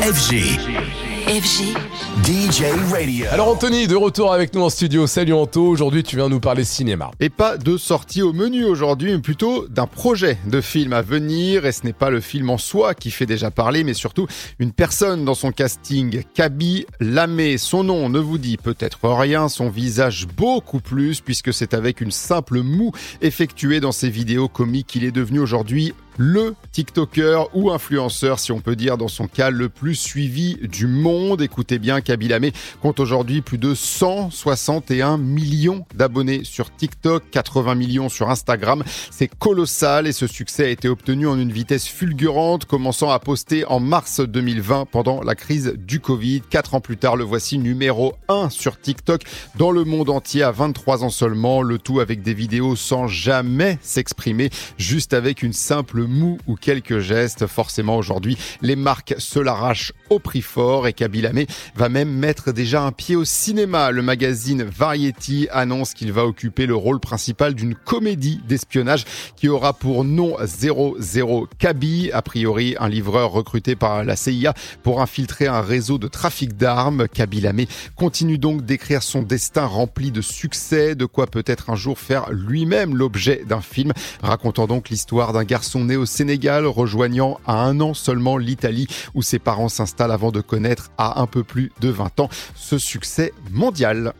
FG. FG. DJ Radio. Alors Anthony, de retour avec nous en studio. Salut Anto, aujourd'hui tu viens nous parler cinéma. Et pas de sortie au menu aujourd'hui, mais plutôt d'un projet de film à venir. Et ce n'est pas le film en soi qui fait déjà parler, mais surtout une personne dans son casting. Kaby Lamé, son nom ne vous dit peut-être rien, son visage beaucoup plus, puisque c'est avec une simple moue effectuée dans ses vidéos comiques qu'il est devenu aujourd'hui le TikToker ou influenceur, si on peut dire dans son cas, le plus suivi du monde. Écoutez bien, Kabilame compte aujourd'hui plus de 161 millions d'abonnés sur TikTok, 80 millions sur Instagram. C'est colossal et ce succès a été obtenu en une vitesse fulgurante, commençant à poster en mars 2020 pendant la crise du Covid. Quatre ans plus tard, le voici numéro 1 sur TikTok dans le monde entier à 23 ans seulement, le tout avec des vidéos sans jamais s'exprimer, juste avec une simple mou ou quelques gestes. Forcément, aujourd'hui, les marques se l'arrachent au prix fort et Kabilame va même mettre déjà un pied au cinéma. Le magazine Variety annonce qu'il va occuper le rôle principal d'une comédie d'espionnage qui aura pour nom 00 Kaby, a priori un livreur recruté par la CIA pour infiltrer un réseau de trafic d'armes. Kabilame continue donc d'écrire son destin rempli de succès, de quoi peut-être un jour faire lui-même l'objet d'un film, racontant donc l'histoire d'un garçon au Sénégal, rejoignant à un an seulement l'Italie où ses parents s'installent avant de connaître à un peu plus de 20 ans ce succès mondial.